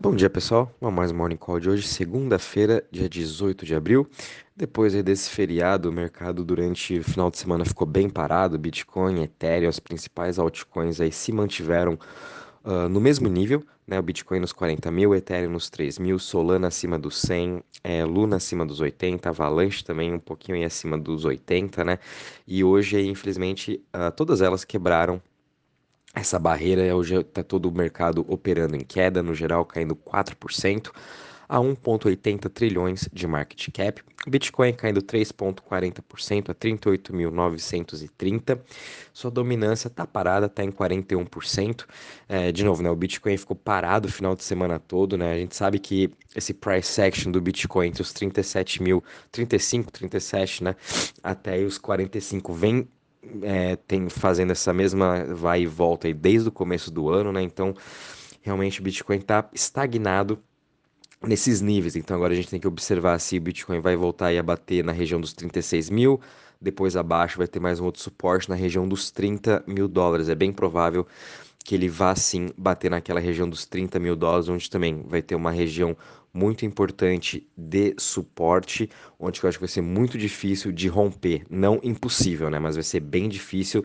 Bom dia, pessoal. Vamos mais um Morning Call de hoje, segunda-feira, dia 18 de abril. Depois desse feriado, o mercado durante o final de semana ficou bem parado. Bitcoin, Ethereum, as principais altcoins aí se mantiveram uh, no mesmo nível, né? O Bitcoin nos 40 mil, Ethereum nos 3 mil, Solana acima dos 100, é, Luna acima dos 80, Avalanche também um pouquinho aí acima dos 80, né? E hoje, infelizmente, uh, todas elas quebraram essa barreira é hoje está todo o mercado operando em queda, no geral caindo 4% a 1,80 trilhões de market cap. Bitcoin caindo 3,40% a 38.930. Sua dominância está parada, está em 41%. É, de novo, né, o Bitcoin ficou parado o final de semana todo. Né? A gente sabe que esse price action do Bitcoin entre os 37 mil, 35, 37, né, até os 45 vem é, tem fazendo essa mesma vai e volta aí desde o começo do ano, né? Então, realmente o Bitcoin está estagnado nesses níveis. Então, agora a gente tem que observar se o Bitcoin vai voltar aí a bater na região dos 36 mil, depois abaixo vai ter mais um outro suporte na região dos 30 mil dólares. É bem provável que ele vá sim bater naquela região dos 30 mil dólares, onde também vai ter uma região muito importante de suporte, onde eu acho que vai ser muito difícil de romper. Não impossível, né? Mas vai ser bem difícil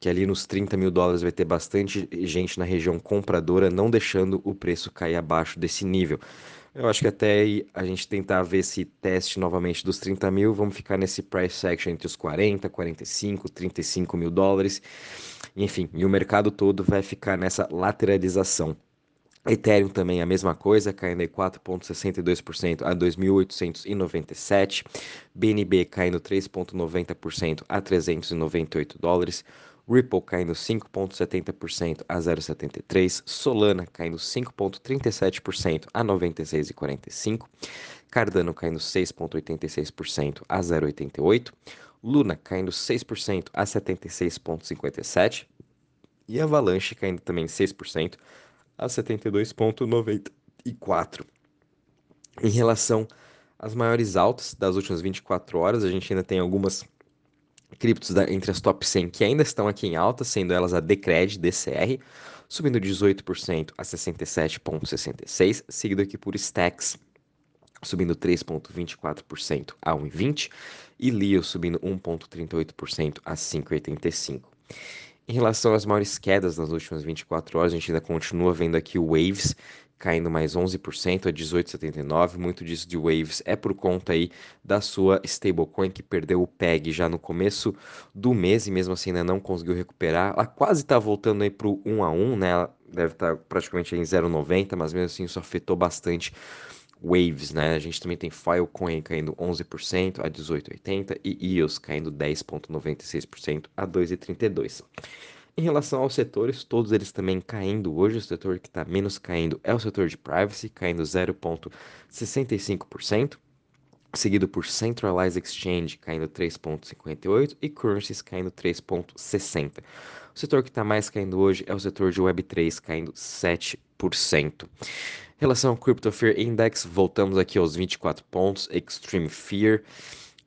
que ali nos 30 mil dólares vai ter bastante gente na região compradora, não deixando o preço cair abaixo desse nível. Eu acho que até aí a gente tentar ver esse teste novamente dos 30 mil, vamos ficar nesse price section entre os 40, 45, 35 mil dólares. Enfim, e o mercado todo vai ficar nessa lateralização. Ethereum também a mesma coisa, caindo aí 4,62% a 2.897. BNB caindo 3,90% a 398 dólares. Ripple caindo 5,70% a 0,73. Solana caindo 5,37% a 96,45. Cardano caindo 6,86% a 0,88. Luna caindo 6% a 76,57. E Avalanche caindo também 6% a 72,94. Em relação às maiores altas das últimas 24 horas, a gente ainda tem algumas criptos da, entre as top 100 que ainda estão aqui em alta, sendo elas a Decred, DCR, subindo 18% a 67,66, seguido aqui por Stacks, subindo 3,24% a 1,20, e Leo subindo 1,38% a 5,85. Em relação às maiores quedas nas últimas 24 horas, a gente ainda continua vendo aqui o Waves caindo mais 11% a 18,79. Muito disso de Waves é por conta aí da sua stablecoin que perdeu o PEG já no começo do mês e mesmo assim ainda não conseguiu recuperar. Ela quase está voltando aí para o 1 a 1, né? Ela deve estar tá praticamente em 0,90, mas mesmo assim isso afetou bastante Waves, né? A gente também tem Filecoin caindo 11% a 18,80 e EOS caindo 10,96% a 2,32. Em relação aos setores, todos eles também caindo hoje. O setor que está menos caindo é o setor de privacy, caindo 0,65%, seguido por Centralized Exchange caindo 3,58% e Currencies caindo 3,60%. O setor que está mais caindo hoje é o setor de Web3, caindo 7%. Em relação ao Crypto Fear Index, voltamos aqui aos 24 pontos, Extreme Fear.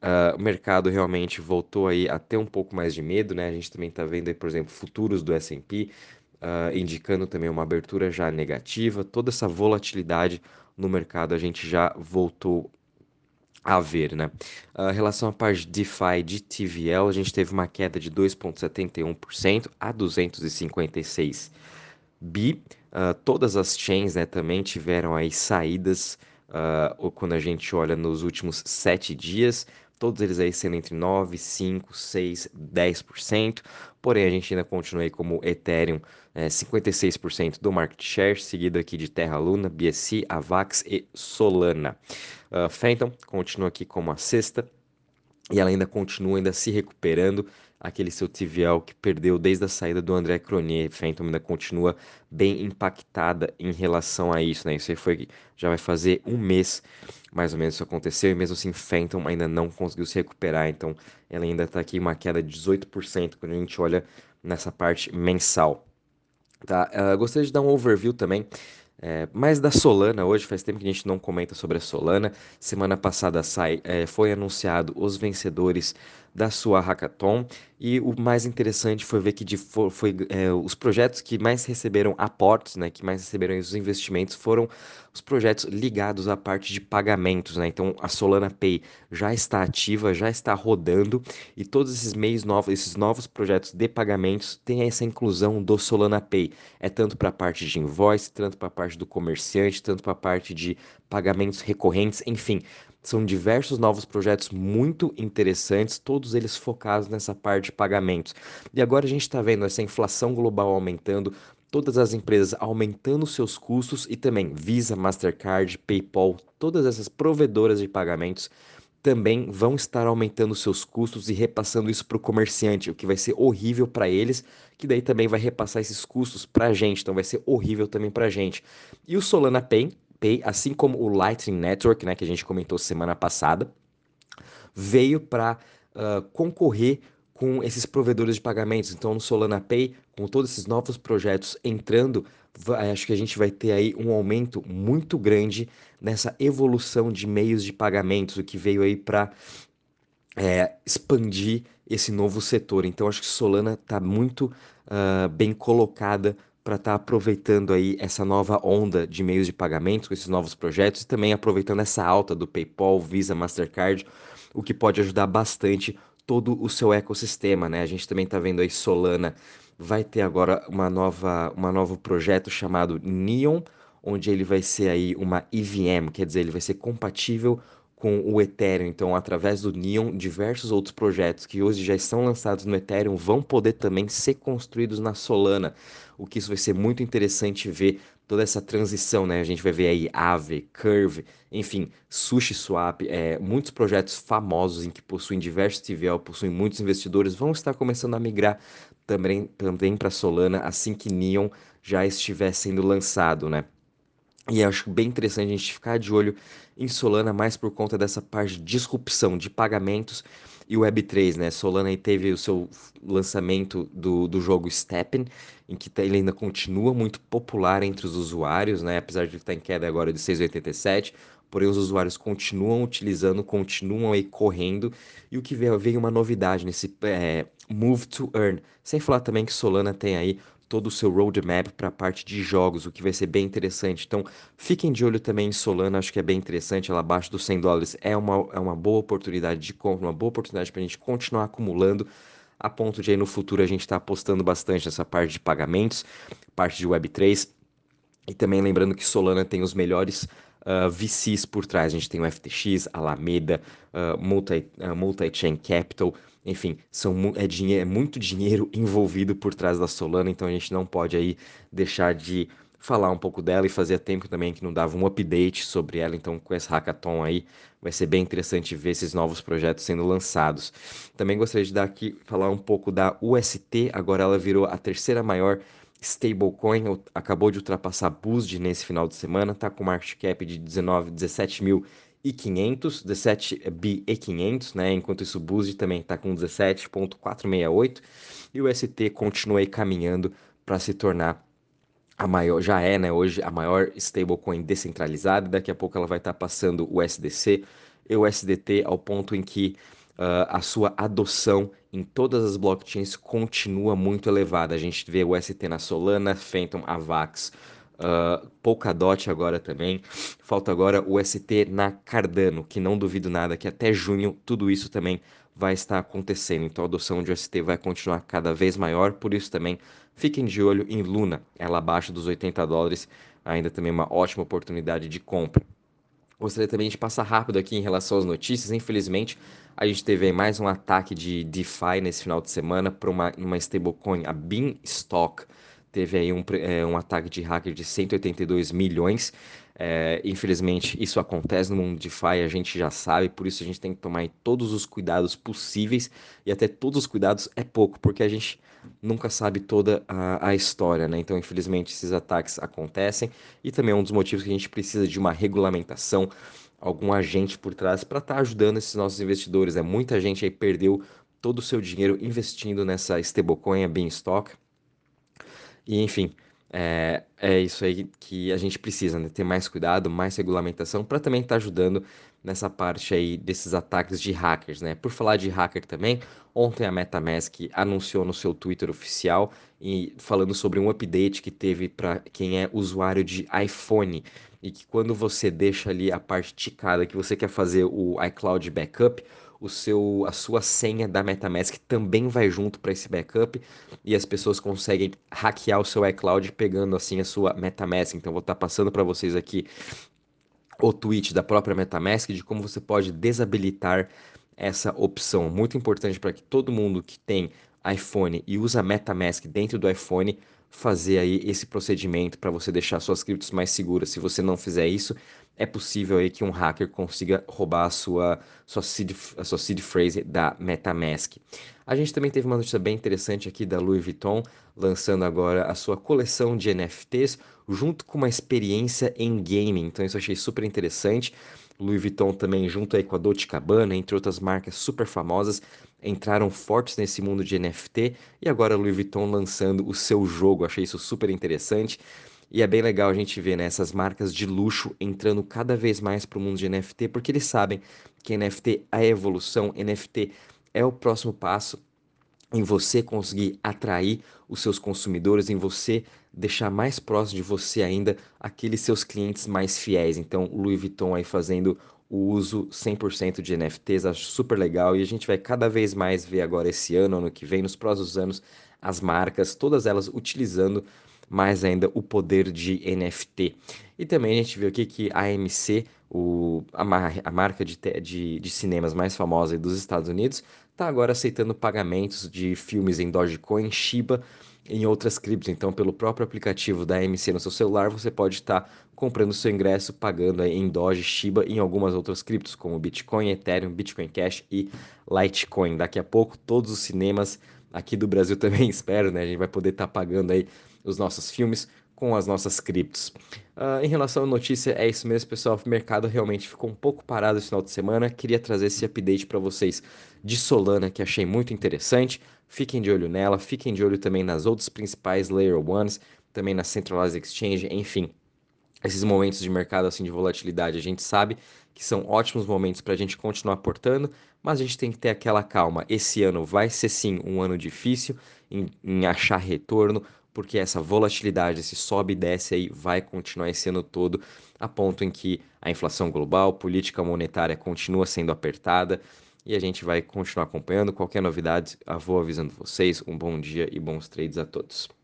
Uh, o mercado realmente voltou aí a ter um pouco mais de medo, né? A gente também está vendo aí, por exemplo, futuros do S&P, uh, indicando também uma abertura já negativa. Toda essa volatilidade no mercado a gente já voltou a ver, né? Uh, em relação à parte de DeFi de TVL, a gente teve uma queda de 2,71% a 256 bi. Uh, todas as chains né, também tiveram aí saídas uh, quando a gente olha nos últimos sete dias, todos eles aí sendo entre 9, 5, 6, 10%. Porém, a gente ainda continua aí como Ethereum, é, 56% do market share, seguido aqui de Terra Luna, BSC, Avax e Solana. Uh, Phantom continua aqui como a sexta e ela ainda continua ainda se recuperando aquele seu TVL que perdeu desde a saída do André Cronier. Phantom ainda continua bem impactada em relação a isso, né? Isso aí foi já vai fazer um mês mais ou menos isso aconteceu e mesmo assim Phantom ainda não conseguiu se recuperar, então ela ainda está aqui uma queda de 18% quando a gente olha nessa parte mensal. Tá? Uh, gostaria de dar um overview também é, mais da Solana hoje, faz tempo que a gente não comenta sobre a Solana. Semana passada sai, é, foi anunciado os vencedores da sua hackathon. E o mais interessante foi ver que de, foi, é, os projetos que mais receberam aportes, né, que mais receberam os investimentos, foram os projetos ligados à parte de pagamentos. Né? Então a Solana Pay já está ativa, já está rodando e todos esses meios novos, esses novos projetos de pagamentos têm essa inclusão do Solana Pay. É tanto para a parte de invoice, tanto para a parte do comerciante, tanto para a parte de pagamentos recorrentes, enfim. São diversos novos projetos muito interessantes, todos eles focados nessa parte de pagamentos. E agora a gente está vendo essa inflação global aumentando, todas as empresas aumentando seus custos e também Visa, Mastercard, PayPal, todas essas provedoras de pagamentos também vão estar aumentando seus custos e repassando isso para o comerciante, o que vai ser horrível para eles, que daí também vai repassar esses custos para a gente, então vai ser horrível também para a gente. E o Solana Pay Assim como o Lightning Network, né, que a gente comentou semana passada, veio para uh, concorrer com esses provedores de pagamentos. Então, no Solana Pay, com todos esses novos projetos entrando, acho que a gente vai ter aí um aumento muito grande nessa evolução de meios de pagamentos, o que veio aí para é, expandir esse novo setor. Então, acho que Solana está muito uh, bem colocada para estar tá aproveitando aí essa nova onda de meios de pagamento com esses novos projetos e também aproveitando essa alta do PayPal, Visa, Mastercard, o que pode ajudar bastante todo o seu ecossistema, né? A gente também está vendo aí Solana vai ter agora uma nova, uma novo projeto chamado Neon, onde ele vai ser aí uma EVM, quer dizer, ele vai ser compatível com o Ethereum. Então, através do Neon, diversos outros projetos que hoje já estão lançados no Ethereum vão poder também ser construídos na Solana. O que isso vai ser muito interessante ver toda essa transição, né? A gente vai ver aí Aave, Curve, enfim, Sushi Swap, é, muitos projetos famosos em que possuem diversos TVL, possuem muitos investidores, vão estar começando a migrar também, também para Solana assim que Neon já estiver sendo lançado, né? E acho bem interessante a gente ficar de olho em Solana mais por conta dessa parte de disrupção de pagamentos e Web3, né? Solana teve o seu lançamento do, do jogo Steppen, em que tá, ele ainda continua muito popular entre os usuários, né? Apesar de estar em queda agora de 6,87, porém os usuários continuam utilizando, continuam aí correndo, e o que veio, veio uma novidade nesse é, Move to Earn, sem falar também que Solana tem aí todo o seu roadmap para a parte de jogos, o que vai ser bem interessante. Então, fiquem de olho também em Solana, acho que é bem interessante, ela abaixo dos 100 dólares é uma, é uma boa oportunidade de compra, uma boa oportunidade para a gente continuar acumulando, a ponto de aí no futuro a gente estar tá apostando bastante nessa parte de pagamentos, parte de Web3, e também lembrando que Solana tem os melhores uh, ah, VCs por trás. A gente tem o FTX, Alameda, uh, Multi, uh, Multi-Chain Capital, enfim, são, é, dinheiro, é muito dinheiro envolvido por trás da Solana, então a gente não pode aí deixar de falar um pouco dela e fazia tempo também que não dava um update sobre ela, então com esse hackathon aí vai ser bem interessante ver esses novos projetos sendo lançados. Também gostaria de dar aqui falar um pouco da UST, agora ela virou a terceira maior stablecoin, acabou de ultrapassar BUSD nesse final de semana, está com market cap de 19, 17 mil 500, 17 bi e 500, né? Enquanto isso o também está com 17.468 e o ST continua aí caminhando para se tornar a maior, já é, né, hoje a maior stablecoin descentralizada, daqui a pouco ela vai estar tá passando o SDC e o SDT ao ponto em que uh, a sua adoção em todas as blockchains continua muito elevada. A gente vê o ST na Solana, Phantom, Avax, uh, Polkadot agora também. Falta agora o ST na Cardano, que não duvido nada que até junho tudo isso também vai estar acontecendo. Então a adoção de ST vai continuar cada vez maior, por isso também fiquem de olho em Luna, ela abaixo dos 80 dólares, ainda também uma ótima oportunidade de compra. Gostaria também de passar rápido aqui em relação às notícias. Infelizmente, a gente teve mais um ataque de DeFi nesse final de semana para uma, uma stablecoin, a Beanstalk teve aí um, é, um ataque de hacker de 182 milhões. É, infelizmente, isso acontece no mundo de DeFi, a gente já sabe, por isso a gente tem que tomar todos os cuidados possíveis, e até todos os cuidados é pouco, porque a gente nunca sabe toda a, a história, né? Então, infelizmente, esses ataques acontecem, e também é um dos motivos que a gente precisa de uma regulamentação, algum agente por trás para estar tá ajudando esses nossos investidores. É muita gente aí perdeu todo o seu dinheiro investindo nessa stablecoin, a Beanstalk, e enfim, É, é isso aí que a gente precisa, né? Ter mais cuidado, mais regulamentação, para também estar tá ajudando nessa parte aí desses ataques de hackers, né? Por falar de hacker também, ontem a MetaMask anunciou no seu Twitter oficial e falando sobre um update que teve para quem é usuário de iPhone e que quando você deixa ali a parte ticada que você quer fazer o iCloud backup, o seu, a sua senha da MetaMask também vai junto para esse backup e as pessoas conseguem hackear o seu iCloud pegando assim a sua MetaMask. Então vou estar tá passando para vocês aqui o tweet da própria MetaMask de como você pode desabilitar essa opção. Muito importante para que todo mundo que tem iPhone e usa MetaMask dentro do iPhone fazer aí esse procedimento para você deixar suas criptos mais seguras. Se você não fizer isso, é possível aí que um hacker consiga roubar a sua, sua, seed, a sua seed phrase da MetaMask. A gente também teve uma notícia bem interessante aqui da Louis Vuitton, lançando agora a sua coleção de NFTs, junto com uma experiência em gaming. Então isso eu achei super interessante. Louis Vuitton também junto aí com a Dolce Gabbana, entre outras marcas super famosas, entraram fortes nesse mundo de NFT e agora Louis Vuitton lançando o seu jogo. Achei isso super interessante. E é bem legal a gente ver né, essas marcas de luxo entrando cada vez mais para o mundo de NFT, porque eles sabem que NFT é a evolução, NFT é o próximo passo em você conseguir atrair os seus consumidores, em você deixar mais próximo de você ainda aqueles seus clientes mais fiéis. Então, Louis Vuitton aí fazendo o uso 100% de NFTs, acho super legal e a gente vai cada vez mais ver agora esse ano, ano que vem, nos próximos anos, as marcas, todas elas utilizando mais ainda o poder de NFT. E também a gente viu aqui que a AMC, o, a, mar, a marca de, de, de cinemas mais famosa dos Estados Unidos, está agora aceitando pagamentos de filmes em Dogecoin, Shiba em outras criptos. Então, pelo próprio aplicativo da AMC no seu celular, você pode estar tá comprando seu ingresso pagando em Doge, Shiba e em algumas outras criptos, como Bitcoin, Ethereum, Bitcoin Cash e Litecoin. Daqui a pouco, todos os cinemas aqui do Brasil também, espero, né? A gente vai poder estar tá pagando aí os nossos filmes com as nossas criptos. Uh, em relação à notícia, é isso mesmo, pessoal. O mercado realmente ficou um pouco parado esse final de semana. Queria trazer esse update para vocês de Solana, que achei muito interessante. Fiquem de olho nela, fiquem de olho também nas outras principais Layer Ones, também na Centralized Exchange, enfim. Esses momentos de mercado assim de volatilidade, a gente sabe que são ótimos momentos para a gente continuar aportando, mas a gente tem que ter aquela calma. Esse ano vai ser sim um ano difícil em, em achar retorno, porque essa volatilidade, esse sobe e desce aí, vai continuar esse ano todo, a ponto em que a inflação global, política monetária continua sendo apertada e a gente vai continuar acompanhando. Qualquer novidade, eu vou avisando vocês. Um bom dia e bons trades a todos.